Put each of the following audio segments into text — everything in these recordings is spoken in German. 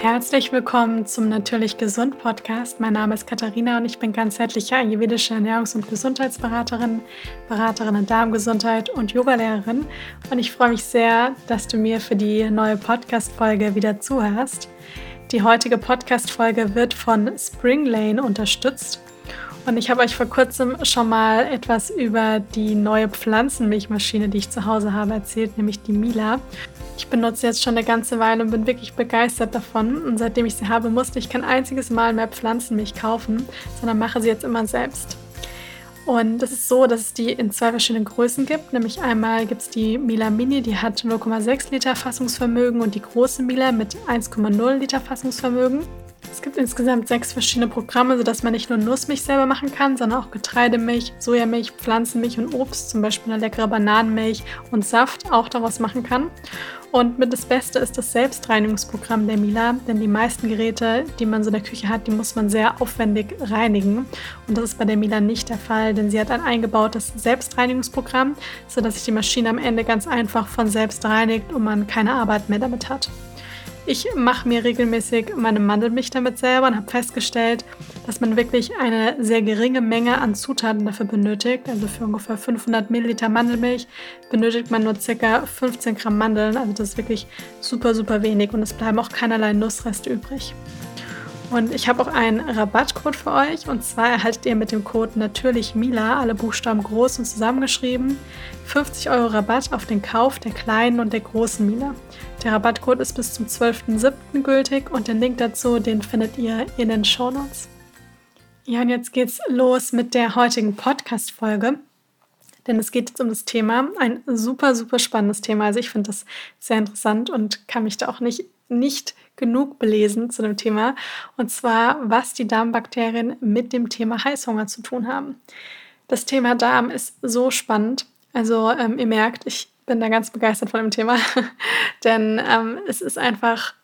Herzlich willkommen zum Natürlich Gesund Podcast. Mein Name ist Katharina und ich bin ganzheitliche ayurvedische Ernährungs- und Gesundheitsberaterin, Beraterin in Darmgesundheit und Yogalehrerin. Und ich freue mich sehr, dass du mir für die neue Podcast-Folge wieder zuhörst. Die heutige Podcast-Folge wird von Spring Lane unterstützt. Und ich habe euch vor kurzem schon mal etwas über die neue Pflanzenmilchmaschine, die ich zu Hause habe, erzählt, nämlich die Mila. Ich benutze jetzt schon eine ganze Weile und bin wirklich begeistert davon. Und seitdem ich sie habe, musste ich kein einziges Mal mehr Pflanzenmilch kaufen, sondern mache sie jetzt immer selbst. Und es ist so, dass es die in zwei verschiedenen Größen gibt. Nämlich einmal gibt es die Mila Mini, die hat 0,6 Liter Fassungsvermögen und die große Mila mit 1,0 Liter Fassungsvermögen. Es gibt insgesamt sechs verschiedene Programme, sodass man nicht nur Nussmilch selber machen kann, sondern auch Getreidemilch, Sojamilch, Pflanzenmilch und Obst, zum Beispiel eine leckere Bananenmilch und Saft, auch daraus machen kann. Und mit das Beste ist das Selbstreinigungsprogramm der Mila, denn die meisten Geräte, die man so in der Küche hat, die muss man sehr aufwendig reinigen. Und das ist bei der Mila nicht der Fall, denn sie hat ein eingebautes Selbstreinigungsprogramm, sodass sich die Maschine am Ende ganz einfach von selbst reinigt und man keine Arbeit mehr damit hat. Ich mache mir regelmäßig meine Mandelmilch damit selber und habe festgestellt, dass man wirklich eine sehr geringe Menge an Zutaten dafür benötigt. Also für ungefähr 500 Milliliter Mandelmilch benötigt man nur ca. 15 Gramm Mandeln. Also das ist wirklich super, super wenig und es bleiben auch keinerlei Nussreste übrig. Und ich habe auch einen Rabattcode für euch. Und zwar erhaltet ihr mit dem Code natürlich Mila, alle Buchstaben groß und zusammengeschrieben, 50 Euro Rabatt auf den Kauf der kleinen und der großen Mila. Der Rabattcode ist bis zum 12.07. gültig und den Link dazu, den findet ihr in den Show Notes. Ja, und jetzt geht's los mit der heutigen Podcast-Folge. Denn es geht jetzt um das Thema, ein super, super spannendes Thema. Also ich finde das sehr interessant und kann mich da auch nicht, nicht genug belesen zu dem Thema. Und zwar, was die Darmbakterien mit dem Thema Heißhunger zu tun haben. Das Thema Darm ist so spannend. Also ähm, ihr merkt, ich bin da ganz begeistert von dem Thema, denn ähm, es ist einfach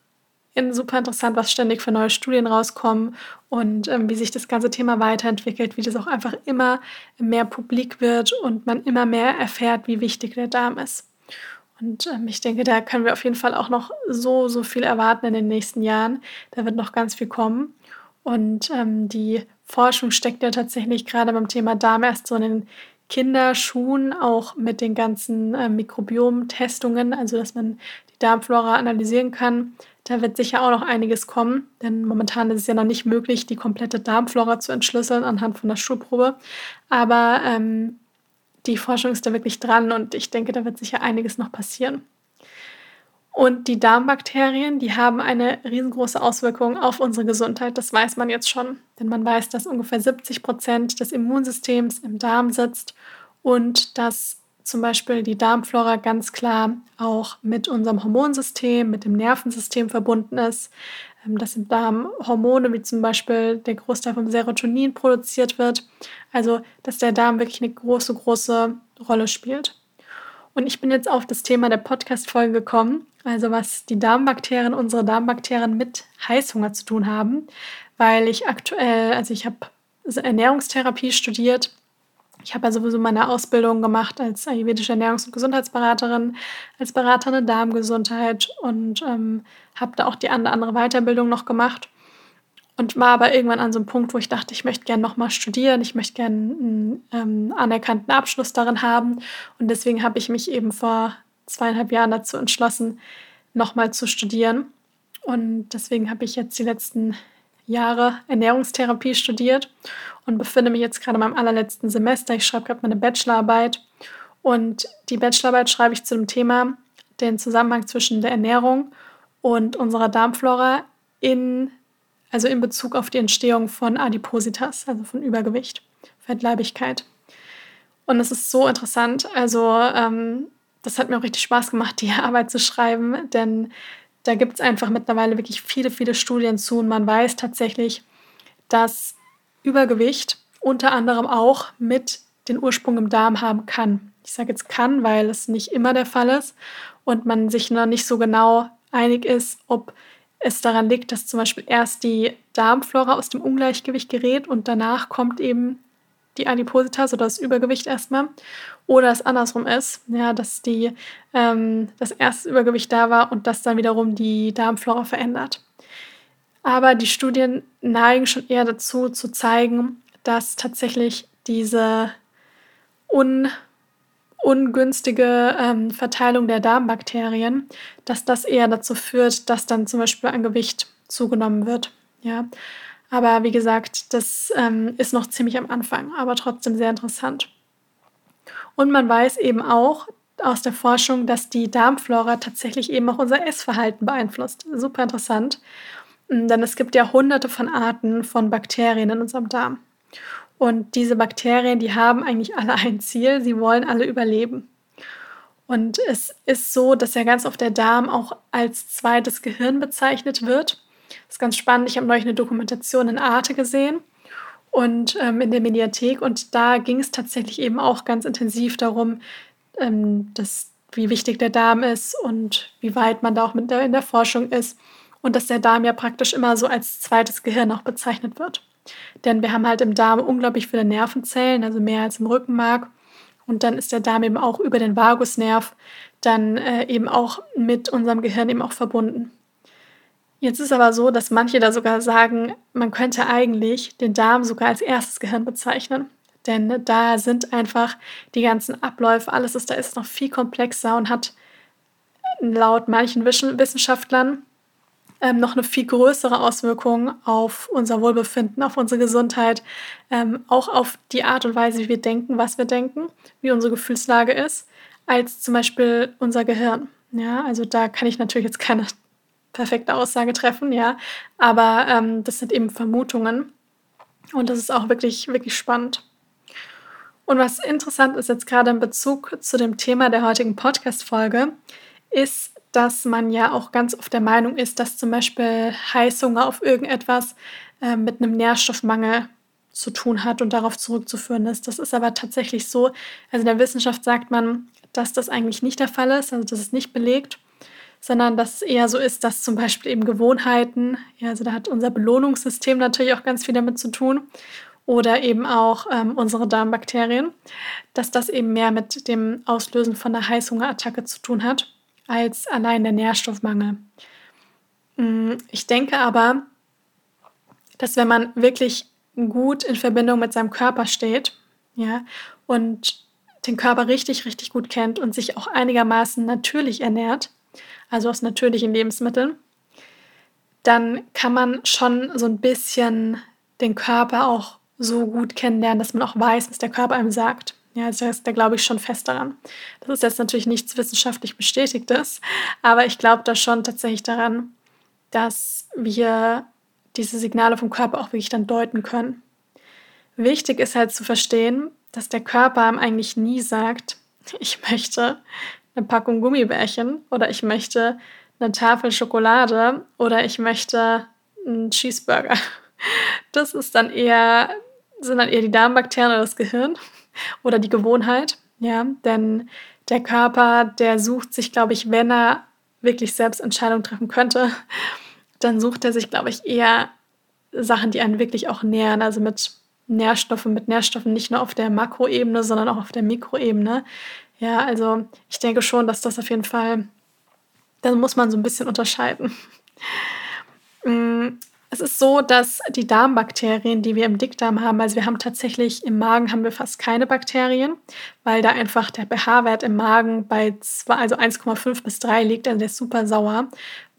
super interessant, was ständig für neue Studien rauskommen und ähm, wie sich das ganze Thema weiterentwickelt, wie das auch einfach immer mehr publik wird und man immer mehr erfährt, wie wichtig der Darm ist. Und ähm, ich denke, da können wir auf jeden Fall auch noch so, so viel erwarten in den nächsten Jahren. Da wird noch ganz viel kommen. Und ähm, die Forschung steckt ja tatsächlich gerade beim Thema Darm erst so in den Kinderschuhen, auch mit den ganzen äh, Mikrobiom-Testungen, also dass man die Darmflora analysieren kann. Da wird sicher auch noch einiges kommen, denn momentan ist es ja noch nicht möglich, die komplette Darmflora zu entschlüsseln anhand von der Schulprobe. Aber ähm, die Forschung ist da wirklich dran und ich denke, da wird sicher einiges noch passieren. Und die Darmbakterien, die haben eine riesengroße Auswirkung auf unsere Gesundheit. Das weiß man jetzt schon. Denn man weiß, dass ungefähr 70 Prozent des Immunsystems im Darm sitzt und dass zum Beispiel die Darmflora ganz klar auch mit unserem Hormonsystem, mit dem Nervensystem verbunden ist. Ähm, dass im Darm Hormone wie zum Beispiel der Großteil vom Serotonin produziert wird. Also, dass der Darm wirklich eine große, große Rolle spielt. Und ich bin jetzt auf das Thema der Podcast-Folge gekommen, also was die Darmbakterien, unsere Darmbakterien mit Heißhunger zu tun haben, weil ich aktuell, also ich habe Ernährungstherapie studiert ich habe ja sowieso meine Ausbildung gemacht als ayurvedische Ernährungs- und Gesundheitsberaterin, als Beraterin in Darmgesundheit und ähm, habe da auch die andere Weiterbildung noch gemacht. Und war aber irgendwann an so einem Punkt, wo ich dachte, ich möchte gerne nochmal studieren, ich möchte gerne einen ähm, anerkannten Abschluss darin haben. Und deswegen habe ich mich eben vor zweieinhalb Jahren dazu entschlossen, nochmal zu studieren. Und deswegen habe ich jetzt die letzten Jahre Ernährungstherapie studiert und befinde mich jetzt gerade in meinem allerletzten Semester. Ich schreibe gerade meine Bachelorarbeit und die Bachelorarbeit schreibe ich zu dem Thema den Zusammenhang zwischen der Ernährung und unserer Darmflora in, also in Bezug auf die Entstehung von Adipositas, also von Übergewicht, Fettleibigkeit. Und es ist so interessant. Also ähm, das hat mir auch richtig Spaß gemacht, die Arbeit zu schreiben, denn da gibt es einfach mittlerweile wirklich viele, viele Studien zu und man weiß tatsächlich, dass Übergewicht unter anderem auch mit den Ursprung im Darm haben kann. Ich sage jetzt kann, weil es nicht immer der Fall ist und man sich noch nicht so genau einig ist, ob es daran liegt, dass zum Beispiel erst die Darmflora aus dem Ungleichgewicht gerät und danach kommt eben die Adipositas oder das Übergewicht erstmal. Oder es andersrum ist, ja, dass die, ähm, das erste Übergewicht da war und das dann wiederum die Darmflora verändert. Aber die Studien neigen schon eher dazu zu zeigen, dass tatsächlich diese un ungünstige ähm, Verteilung der Darmbakterien, dass das eher dazu führt, dass dann zum Beispiel ein Gewicht zugenommen wird. Ja, aber wie gesagt, das ähm, ist noch ziemlich am Anfang, aber trotzdem sehr interessant. Und man weiß eben auch aus der Forschung, dass die Darmflora tatsächlich eben auch unser Essverhalten beeinflusst. Super interessant, denn es gibt ja hunderte von Arten von Bakterien in unserem Darm. Und diese Bakterien, die haben eigentlich alle ein Ziel, sie wollen alle überleben. Und es ist so, dass ja ganz oft der Darm auch als zweites Gehirn bezeichnet wird. Das ist ganz spannend. Ich habe neulich eine Dokumentation in Arte gesehen und ähm, in der Mediathek und da ging es tatsächlich eben auch ganz intensiv darum, ähm, dass, wie wichtig der Darm ist und wie weit man da auch mit der, in der Forschung ist und dass der Darm ja praktisch immer so als zweites Gehirn auch bezeichnet wird. Denn wir haben halt im Darm unglaublich viele Nervenzellen, also mehr als im Rückenmark. Und dann ist der Darm eben auch über den Vagusnerv dann äh, eben auch mit unserem Gehirn eben auch verbunden. Jetzt ist aber so, dass manche da sogar sagen, man könnte eigentlich den Darm sogar als erstes Gehirn bezeichnen. Denn da sind einfach die ganzen Abläufe, alles, was da ist, noch viel komplexer und hat laut manchen Wissenschaftlern ähm, noch eine viel größere Auswirkung auf unser Wohlbefinden, auf unsere Gesundheit, ähm, auch auf die Art und Weise, wie wir denken, was wir denken, wie unsere Gefühlslage ist, als zum Beispiel unser Gehirn. Ja, also da kann ich natürlich jetzt keine perfekte Aussage treffen, ja, aber ähm, das sind eben Vermutungen und das ist auch wirklich, wirklich spannend. Und was interessant ist jetzt gerade in Bezug zu dem Thema der heutigen Podcast-Folge, ist, dass man ja auch ganz oft der Meinung ist, dass zum Beispiel Heißhunger auf irgendetwas äh, mit einem Nährstoffmangel zu tun hat und darauf zurückzuführen ist. Das ist aber tatsächlich so. Also in der Wissenschaft sagt man, dass das eigentlich nicht der Fall ist, also das ist nicht belegt, sondern dass es eher so ist, dass zum Beispiel eben Gewohnheiten, ja, also da hat unser Belohnungssystem natürlich auch ganz viel damit zu tun oder eben auch ähm, unsere Darmbakterien, dass das eben mehr mit dem Auslösen von einer Heißhungerattacke zu tun hat als allein der Nährstoffmangel. Mm, ich denke aber, dass wenn man wirklich gut in Verbindung mit seinem Körper steht, ja, und den Körper richtig, richtig gut kennt und sich auch einigermaßen natürlich ernährt, also aus natürlichen Lebensmitteln, dann kann man schon so ein bisschen den Körper auch so gut kennenlernen, dass man auch weiß, was der Körper einem sagt. Ja, also da glaube ich schon fest daran. Das ist jetzt natürlich nichts wissenschaftlich Bestätigtes, aber ich glaube da schon tatsächlich daran, dass wir diese Signale vom Körper auch wirklich dann deuten können. Wichtig ist halt zu verstehen, dass der Körper einem eigentlich nie sagt, ich möchte eine Packung Gummibärchen oder ich möchte eine Tafel Schokolade oder ich möchte einen Cheeseburger. Das ist dann eher, sind dann eher die Darmbakterien oder das Gehirn oder die Gewohnheit, ja, denn der Körper, der sucht sich, glaube ich, wenn er wirklich selbst Entscheidungen treffen könnte, dann sucht er sich, glaube ich, eher Sachen, die einen wirklich auch nähern, also mit Nährstoffen, mit Nährstoffen nicht nur auf der Makroebene, sondern auch auf der Mikroebene. Ja, also ich denke schon, dass das auf jeden Fall, da muss man so ein bisschen unterscheiden. Es ist so, dass die Darmbakterien, die wir im Dickdarm haben, also wir haben tatsächlich im Magen haben wir fast keine Bakterien, weil da einfach der pH-Wert im Magen bei zwei, also 1,5 bis 3 liegt, also der ist super sauer,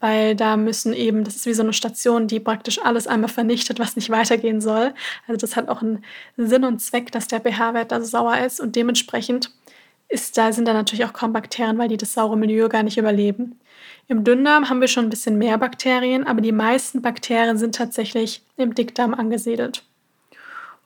weil da müssen eben, das ist wie so eine Station, die praktisch alles einmal vernichtet, was nicht weitergehen soll. Also das hat auch einen Sinn und Zweck, dass der pH-Wert da so sauer ist und dementsprechend ist da, sind da natürlich auch kaum Bakterien, weil die das saure Milieu gar nicht überleben. Im Dünndarm haben wir schon ein bisschen mehr Bakterien, aber die meisten Bakterien sind tatsächlich im Dickdarm angesiedelt.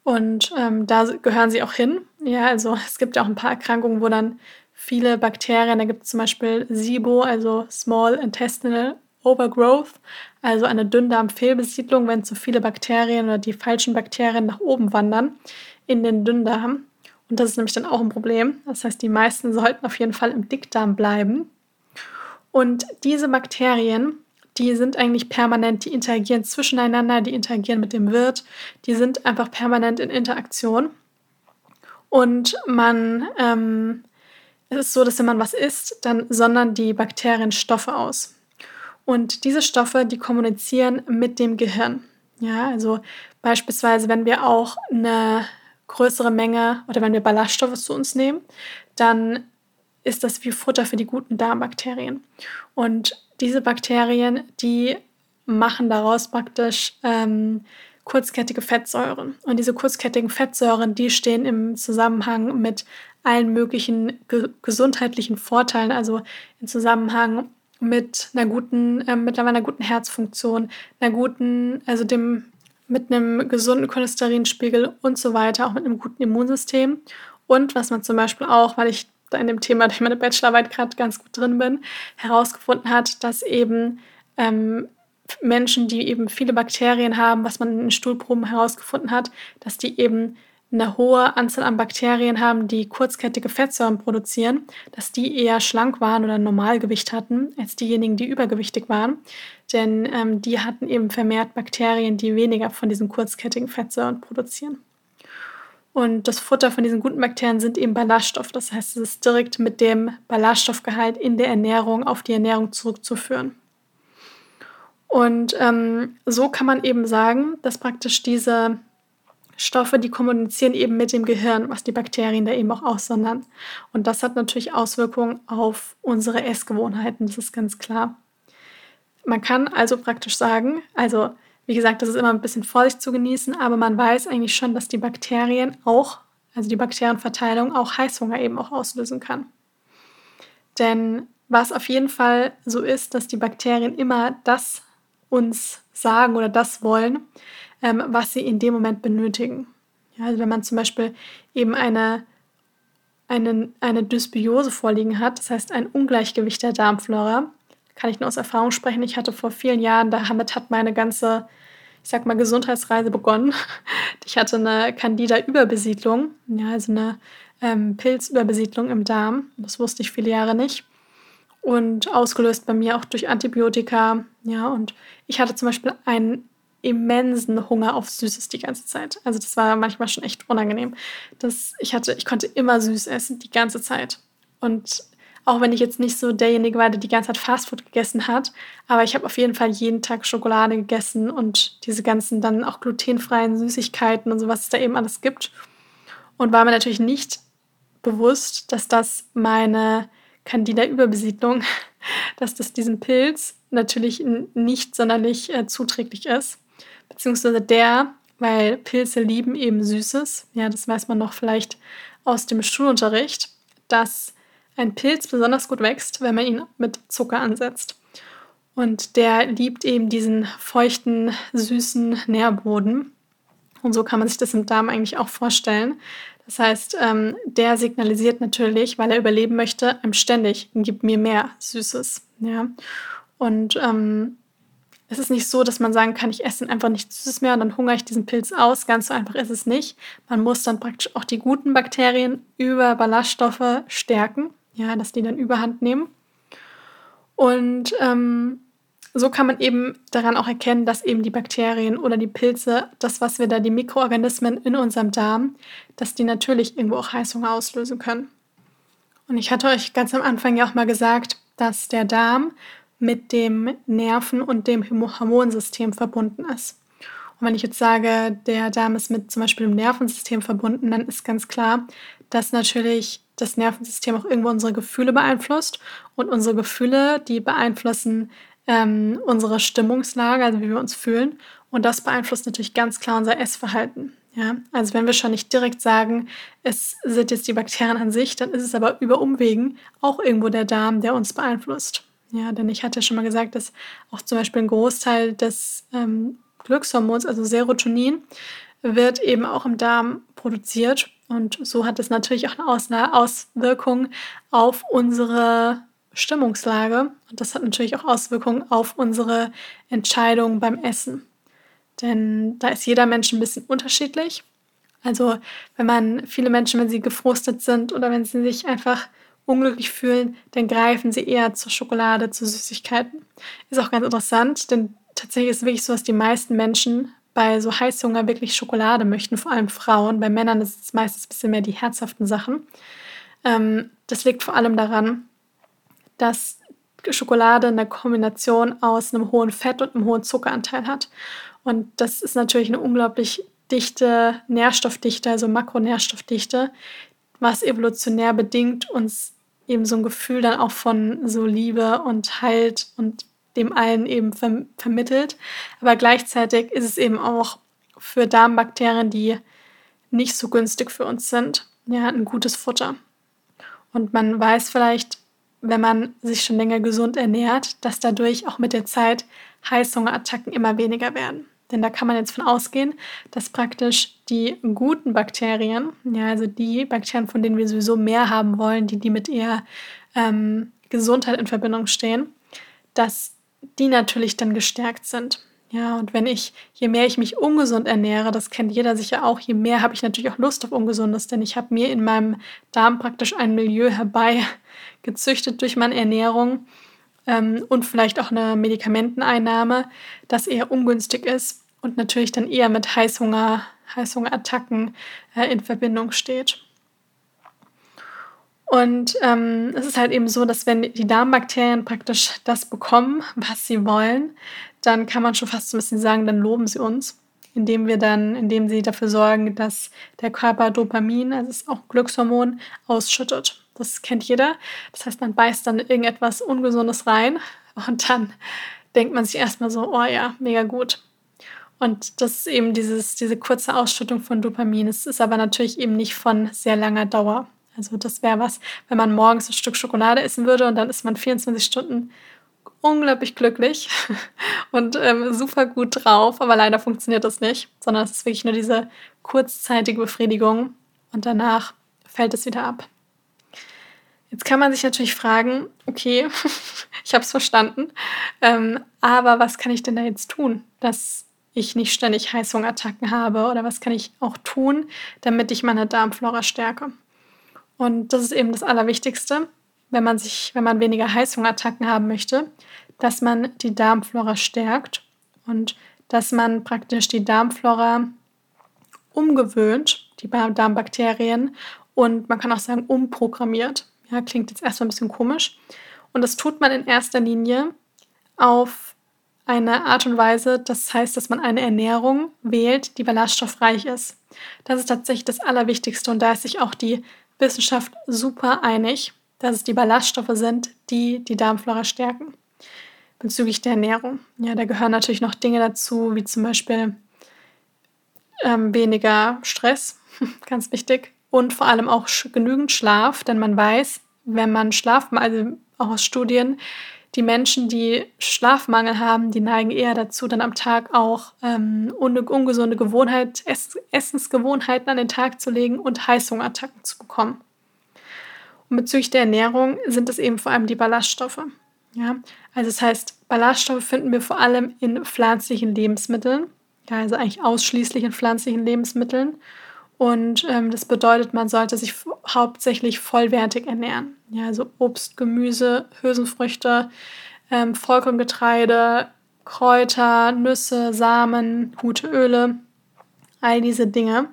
Und ähm, da gehören sie auch hin. Ja, also es gibt ja auch ein paar Erkrankungen, wo dann viele Bakterien, da gibt es zum Beispiel SIBO, also Small Intestinal Overgrowth, also eine Dünndarmfehlbesiedlung, wenn zu viele Bakterien oder die falschen Bakterien nach oben wandern in den Dünndarm. Und das ist nämlich dann auch ein Problem. Das heißt, die meisten sollten auf jeden Fall im Dickdarm bleiben. Und diese Bakterien, die sind eigentlich permanent, die interagieren zwischeneinander, die interagieren mit dem Wirt, die sind einfach permanent in Interaktion. Und man, ähm, es ist so, dass wenn man was isst, dann sondern die Bakterien Stoffe aus. Und diese Stoffe, die kommunizieren mit dem Gehirn. Ja, also beispielsweise, wenn wir auch eine größere Menge oder wenn wir Ballaststoffe zu uns nehmen, dann ist das wie Futter für die guten Darmbakterien. Und diese Bakterien, die machen daraus praktisch ähm, kurzkettige Fettsäuren. Und diese kurzkettigen Fettsäuren, die stehen im Zusammenhang mit allen möglichen ge gesundheitlichen Vorteilen, also im Zusammenhang mit einer guten, äh, mittlerweile einer guten Herzfunktion, einer guten, also dem mit einem gesunden Cholesterinspiegel und so weiter, auch mit einem guten Immunsystem. Und was man zum Beispiel auch, weil ich in dem Thema durch meine Bachelorarbeit gerade ganz gut drin bin, herausgefunden hat, dass eben ähm, Menschen, die eben viele Bakterien haben, was man in Stuhlproben herausgefunden hat, dass die eben eine hohe Anzahl an Bakterien haben, die kurzkettige Fettsäuren produzieren, dass die eher schlank waren oder Normalgewicht hatten als diejenigen, die übergewichtig waren. Denn ähm, die hatten eben vermehrt Bakterien, die weniger von diesen kurzkettigen Fettsäuren produzieren. Und das Futter von diesen guten Bakterien sind eben Ballaststoffe. Das heißt, es ist direkt mit dem Ballaststoffgehalt in der Ernährung auf die Ernährung zurückzuführen. Und ähm, so kann man eben sagen, dass praktisch diese Stoffe, die kommunizieren eben mit dem Gehirn, was die Bakterien da eben auch aussondern. Und das hat natürlich Auswirkungen auf unsere Essgewohnheiten, das ist ganz klar. Man kann also praktisch sagen, also wie gesagt, das ist immer ein bisschen Vorsicht zu genießen, aber man weiß eigentlich schon, dass die Bakterien auch, also die Bakterienverteilung auch Heißhunger eben auch auslösen kann. Denn was auf jeden Fall so ist, dass die Bakterien immer das uns sagen oder das wollen, ähm, was sie in dem Moment benötigen. Ja, also wenn man zum Beispiel eben eine, eine, eine Dysbiose vorliegen hat, das heißt ein Ungleichgewicht der Darmflora, kann ich nur aus Erfahrung sprechen. Ich hatte vor vielen Jahren, damit hat meine ganze, ich sag mal, Gesundheitsreise begonnen. Ich hatte eine Candida-Überbesiedlung, ja, also eine ähm, Pilzüberbesiedlung im Darm. Das wusste ich viele Jahre nicht und ausgelöst bei mir auch durch Antibiotika. Ja, und ich hatte zum Beispiel einen immensen Hunger auf Süßes die ganze Zeit. Also das war manchmal schon echt unangenehm. Das, ich, hatte, ich konnte immer süß essen, die ganze Zeit. Und auch wenn ich jetzt nicht so derjenige war, der die ganze Zeit Fastfood gegessen hat, aber ich habe auf jeden Fall jeden Tag Schokolade gegessen und diese ganzen dann auch glutenfreien Süßigkeiten und so, was es da eben alles gibt. Und war mir natürlich nicht bewusst, dass das meine Candida-Überbesiedlung, dass das diesem Pilz natürlich nicht sonderlich äh, zuträglich ist. Beziehungsweise der, weil Pilze lieben eben Süßes. Ja, das weiß man noch vielleicht aus dem Schulunterricht, dass ein Pilz besonders gut wächst, wenn man ihn mit Zucker ansetzt. Und der liebt eben diesen feuchten, süßen Nährboden. Und so kann man sich das im Darm eigentlich auch vorstellen, das heißt, ähm, der signalisiert natürlich, weil er überleben möchte, einem ständig, gib mir mehr Süßes. Ja? Und ähm, es ist nicht so, dass man sagen kann, ich esse einfach nichts Süßes mehr und dann hungere ich diesen Pilz aus. Ganz so einfach ist es nicht. Man muss dann praktisch auch die guten Bakterien über Ballaststoffe stärken, ja, dass die dann überhand nehmen. Und ähm, so kann man eben daran auch erkennen, dass eben die Bakterien oder die Pilze, das, was wir da, die Mikroorganismen in unserem Darm, dass die natürlich irgendwo auch Heißhunger auslösen können. Und ich hatte euch ganz am Anfang ja auch mal gesagt, dass der Darm mit dem Nerven- und dem Hormonsystem verbunden ist. Und wenn ich jetzt sage, der Darm ist mit zum Beispiel dem Nervensystem verbunden, dann ist ganz klar, dass natürlich das Nervensystem auch irgendwo unsere Gefühle beeinflusst. Und unsere Gefühle, die beeinflussen ähm, unsere Stimmungslage, also wie wir uns fühlen. Und das beeinflusst natürlich ganz klar unser Essverhalten. Ja? Also wenn wir schon nicht direkt sagen, es sind jetzt die Bakterien an sich, dann ist es aber über Umwegen auch irgendwo der Darm, der uns beeinflusst. Ja, denn ich hatte ja schon mal gesagt, dass auch zum Beispiel ein Großteil des ähm, Glückshormons, also Serotonin, wird eben auch im Darm produziert. Und so hat es natürlich auch eine Auswirkung auf unsere Stimmungslage. Und das hat natürlich auch Auswirkungen auf unsere Entscheidung beim Essen. Denn da ist jeder Mensch ein bisschen unterschiedlich. Also wenn man viele Menschen, wenn sie gefrustet sind oder wenn sie sich einfach unglücklich fühlen, dann greifen sie eher zur Schokolade, zu Süßigkeiten. Ist auch ganz interessant, denn tatsächlich ist es wirklich so, dass die meisten Menschen bei so Heißhunger wirklich Schokolade möchten, vor allem Frauen. Bei Männern ist es meistens ein bisschen mehr die herzhaften Sachen. Ähm, das liegt vor allem daran, dass Schokolade eine Kombination aus einem hohen Fett und einem hohen Zuckeranteil hat. Und das ist natürlich eine unglaublich dichte Nährstoffdichte, also Makronährstoffdichte, was evolutionär bedingt uns eben so ein Gefühl dann auch von so Liebe und Halt und dem allen eben ver vermittelt. Aber gleichzeitig ist es eben auch für Darmbakterien, die nicht so günstig für uns sind, ja, ein gutes Futter. Und man weiß vielleicht, wenn man sich schon länger gesund ernährt, dass dadurch auch mit der Zeit Heißhungerattacken immer weniger werden. Denn da kann man jetzt von ausgehen, dass praktisch die guten Bakterien, ja, also die Bakterien, von denen wir sowieso mehr haben wollen, die, die mit eher ähm, Gesundheit in Verbindung stehen, dass die natürlich dann gestärkt sind. Ja, und wenn ich, je mehr ich mich ungesund ernähre, das kennt jeder sicher auch, je mehr habe ich natürlich auch Lust auf Ungesundes, denn ich habe mir in meinem Darm praktisch ein Milieu herbeigezüchtet durch meine Ernährung ähm, und vielleicht auch eine Medikamenteneinnahme, das eher ungünstig ist und natürlich dann eher mit Heißhunger, Heißhungerattacken äh, in Verbindung steht. Und ähm, es ist halt eben so, dass wenn die Darmbakterien praktisch das bekommen, was sie wollen, dann kann man schon fast so ein bisschen sagen, dann loben sie uns, indem wir dann, indem sie dafür sorgen, dass der Körper Dopamin, also ist auch Glückshormon, ausschüttet. Das kennt jeder. Das heißt, man beißt dann irgendetwas Ungesundes rein und dann denkt man sich erstmal so, oh ja, mega gut. Und das ist eben dieses, diese kurze Ausschüttung von Dopamin. Es ist aber natürlich eben nicht von sehr langer Dauer. Also das wäre was, wenn man morgens ein Stück Schokolade essen würde und dann ist man 24 Stunden unglaublich glücklich und ähm, super gut drauf, aber leider funktioniert das nicht, sondern es ist wirklich nur diese kurzzeitige Befriedigung und danach fällt es wieder ab. Jetzt kann man sich natürlich fragen, okay, ich habe es verstanden, ähm, aber was kann ich denn da jetzt tun, dass ich nicht ständig Heißhungerattacken habe oder was kann ich auch tun, damit ich meine Darmflora stärke? Und das ist eben das Allerwichtigste, wenn man sich, wenn man weniger Heißhungerattacken haben möchte, dass man die Darmflora stärkt und dass man praktisch die Darmflora umgewöhnt, die Darmbakterien, und man kann auch sagen umprogrammiert. Ja, klingt jetzt erstmal ein bisschen komisch. Und das tut man in erster Linie auf eine Art und Weise, das heißt, dass man eine Ernährung wählt, die ballaststoffreich ist. Das ist tatsächlich das Allerwichtigste und da ist sich auch die Wissenschaft super einig, dass es die Ballaststoffe sind, die die Darmflora stärken. Bezüglich der Ernährung. Ja, da gehören natürlich noch Dinge dazu, wie zum Beispiel ähm, weniger Stress, ganz wichtig, und vor allem auch genügend Schlaf, denn man weiß, wenn man Schlaf, also auch aus Studien, die Menschen, die Schlafmangel haben, die neigen eher dazu, dann am Tag auch ähm, ungesunde Gewohnheit, Ess Essensgewohnheiten an den Tag zu legen und Heißhungerattacken zu bekommen. Und bezüglich der Ernährung sind es eben vor allem die Ballaststoffe. Ja? Also das heißt, Ballaststoffe finden wir vor allem in pflanzlichen Lebensmitteln, ja, also eigentlich ausschließlich in pflanzlichen Lebensmitteln. Und ähm, das bedeutet, man sollte sich hauptsächlich vollwertig ernähren. Ja, also Obst, Gemüse, Hülsenfrüchte, ähm, Vollkorngetreide, Kräuter, Nüsse, Samen, gute Öle, all diese Dinge.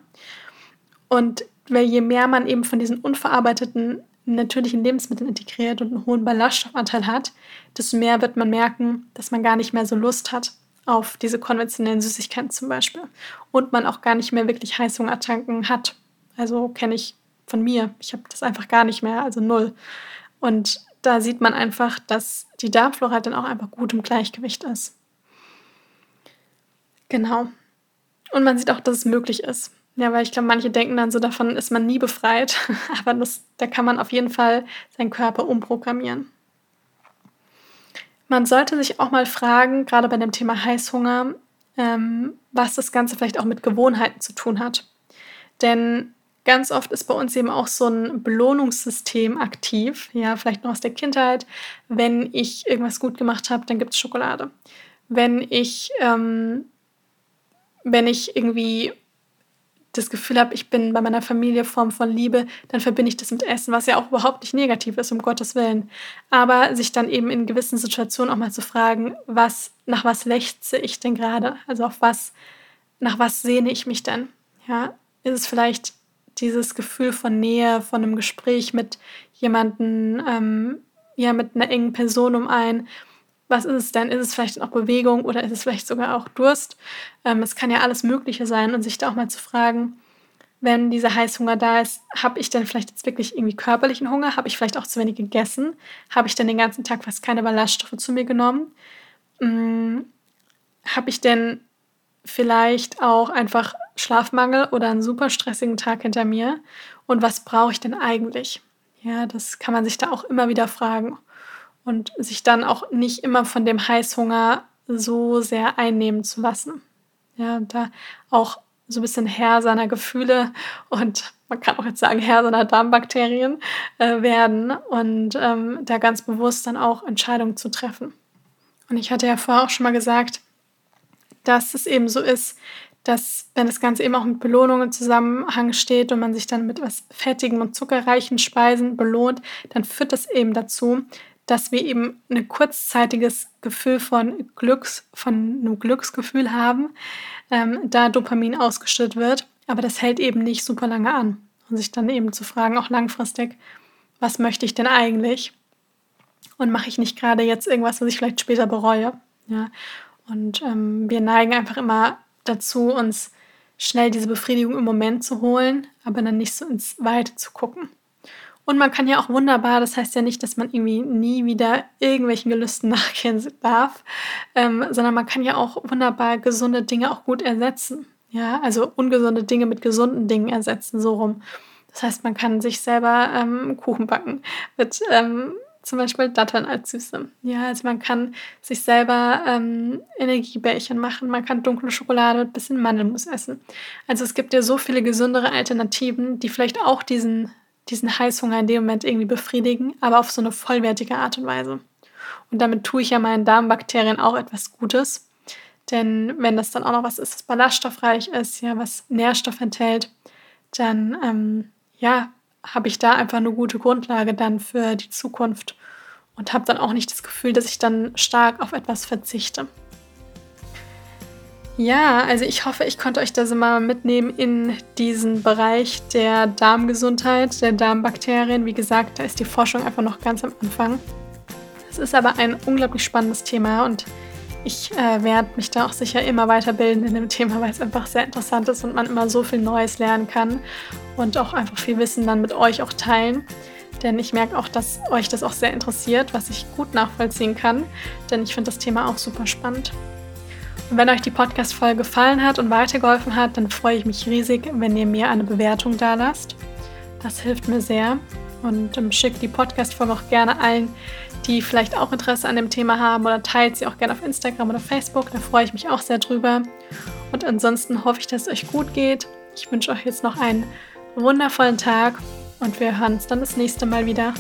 Und je mehr man eben von diesen unverarbeiteten natürlichen Lebensmitteln integriert und einen hohen Ballaststoffanteil hat, desto mehr wird man merken, dass man gar nicht mehr so Lust hat auf diese konventionellen Süßigkeiten zum Beispiel. Und man auch gar nicht mehr wirklich Heißhungerattacken hat. Also kenne ich von mir. Ich habe das einfach gar nicht mehr, also null. Und da sieht man einfach, dass die Darmflora dann auch einfach gut im Gleichgewicht ist. Genau. Und man sieht auch, dass es möglich ist. Ja, weil ich glaube, manche denken dann so, davon ist man nie befreit. Aber das, da kann man auf jeden Fall seinen Körper umprogrammieren. Man sollte sich auch mal fragen, gerade bei dem Thema Heißhunger, ähm, was das Ganze vielleicht auch mit Gewohnheiten zu tun hat. Denn ganz oft ist bei uns eben auch so ein Belohnungssystem aktiv. Ja, vielleicht noch aus der Kindheit. Wenn ich irgendwas gut gemacht habe, dann gibt es Schokolade. Wenn ich, ähm, wenn ich irgendwie das Gefühl habe, ich bin bei meiner Familie Form von Liebe, dann verbinde ich das mit Essen, was ja auch überhaupt nicht negativ ist, um Gottes Willen. Aber sich dann eben in gewissen Situationen auch mal zu fragen, was, nach was lechze ich denn gerade? Also auf was, nach was sehne ich mich denn? Ja, ist es vielleicht dieses Gefühl von Nähe, von einem Gespräch mit jemandem, ähm, ja mit einer engen Person um ein. Was ist es denn? Ist es vielleicht auch Bewegung oder ist es vielleicht sogar auch Durst? Ähm, es kann ja alles Mögliche sein und sich da auch mal zu fragen, wenn dieser Heißhunger da ist, habe ich denn vielleicht jetzt wirklich irgendwie körperlichen Hunger? Habe ich vielleicht auch zu wenig gegessen? Habe ich denn den ganzen Tag fast keine Ballaststoffe zu mir genommen? Hm, habe ich denn vielleicht auch einfach Schlafmangel oder einen super stressigen Tag hinter mir? Und was brauche ich denn eigentlich? Ja, das kann man sich da auch immer wieder fragen und sich dann auch nicht immer von dem Heißhunger so sehr einnehmen zu lassen. Ja, da auch so ein bisschen Herr seiner Gefühle und man kann auch jetzt sagen Herr seiner Darmbakterien äh, werden und ähm, da ganz bewusst dann auch Entscheidungen zu treffen. Und ich hatte ja vorher auch schon mal gesagt, dass es eben so ist, dass wenn das Ganze eben auch mit Belohnungen im Zusammenhang steht und man sich dann mit etwas fettigen und zuckerreichen Speisen belohnt, dann führt das eben dazu, dass wir eben ein kurzzeitiges Gefühl von Glücks, von einem Glücksgefühl haben, ähm, da Dopamin ausgeschüttet wird. Aber das hält eben nicht super lange an. Und sich dann eben zu fragen, auch langfristig, was möchte ich denn eigentlich? Und mache ich nicht gerade jetzt irgendwas, was ich vielleicht später bereue? Ja. Und ähm, wir neigen einfach immer dazu, uns schnell diese Befriedigung im Moment zu holen, aber dann nicht so ins Weite zu gucken. Und man kann ja auch wunderbar, das heißt ja nicht, dass man irgendwie nie wieder irgendwelchen Gelüsten nachgehen darf, ähm, sondern man kann ja auch wunderbar gesunde Dinge auch gut ersetzen. Ja, also ungesunde Dinge mit gesunden Dingen ersetzen, so rum. Das heißt, man kann sich selber ähm, Kuchen backen mit ähm, zum Beispiel Datteln als Süße. Ja, also man kann sich selber ähm, Energiebällchen machen, man kann dunkle Schokolade mit bisschen Mandelmus essen. Also es gibt ja so viele gesündere Alternativen, die vielleicht auch diesen diesen Heißhunger in dem Moment irgendwie befriedigen, aber auf so eine vollwertige Art und Weise. Und damit tue ich ja meinen Darmbakterien auch etwas Gutes. Denn wenn das dann auch noch was ist, das ballaststoffreich ist, ja, was Nährstoff enthält, dann ähm, ja, habe ich da einfach eine gute Grundlage dann für die Zukunft und habe dann auch nicht das Gefühl, dass ich dann stark auf etwas verzichte. Ja, also ich hoffe, ich konnte euch das mal mitnehmen in diesen Bereich der Darmgesundheit, der Darmbakterien. Wie gesagt, da ist die Forschung einfach noch ganz am Anfang. Es ist aber ein unglaublich spannendes Thema und ich äh, werde mich da auch sicher immer weiterbilden in dem Thema, weil es einfach sehr interessant ist und man immer so viel Neues lernen kann und auch einfach viel Wissen dann mit euch auch teilen. Denn ich merke auch, dass euch das auch sehr interessiert, was ich gut nachvollziehen kann, denn ich finde das Thema auch super spannend. Wenn euch die Podcast-Folge gefallen hat und weitergeholfen hat, dann freue ich mich riesig, wenn ihr mir eine Bewertung da lasst. Das hilft mir sehr und ähm, schickt die Podcast-Folge auch gerne allen, die vielleicht auch Interesse an dem Thema haben oder teilt sie auch gerne auf Instagram oder Facebook. Da freue ich mich auch sehr drüber. Und ansonsten hoffe ich, dass es euch gut geht. Ich wünsche euch jetzt noch einen wundervollen Tag und wir hören uns dann das nächste Mal wieder.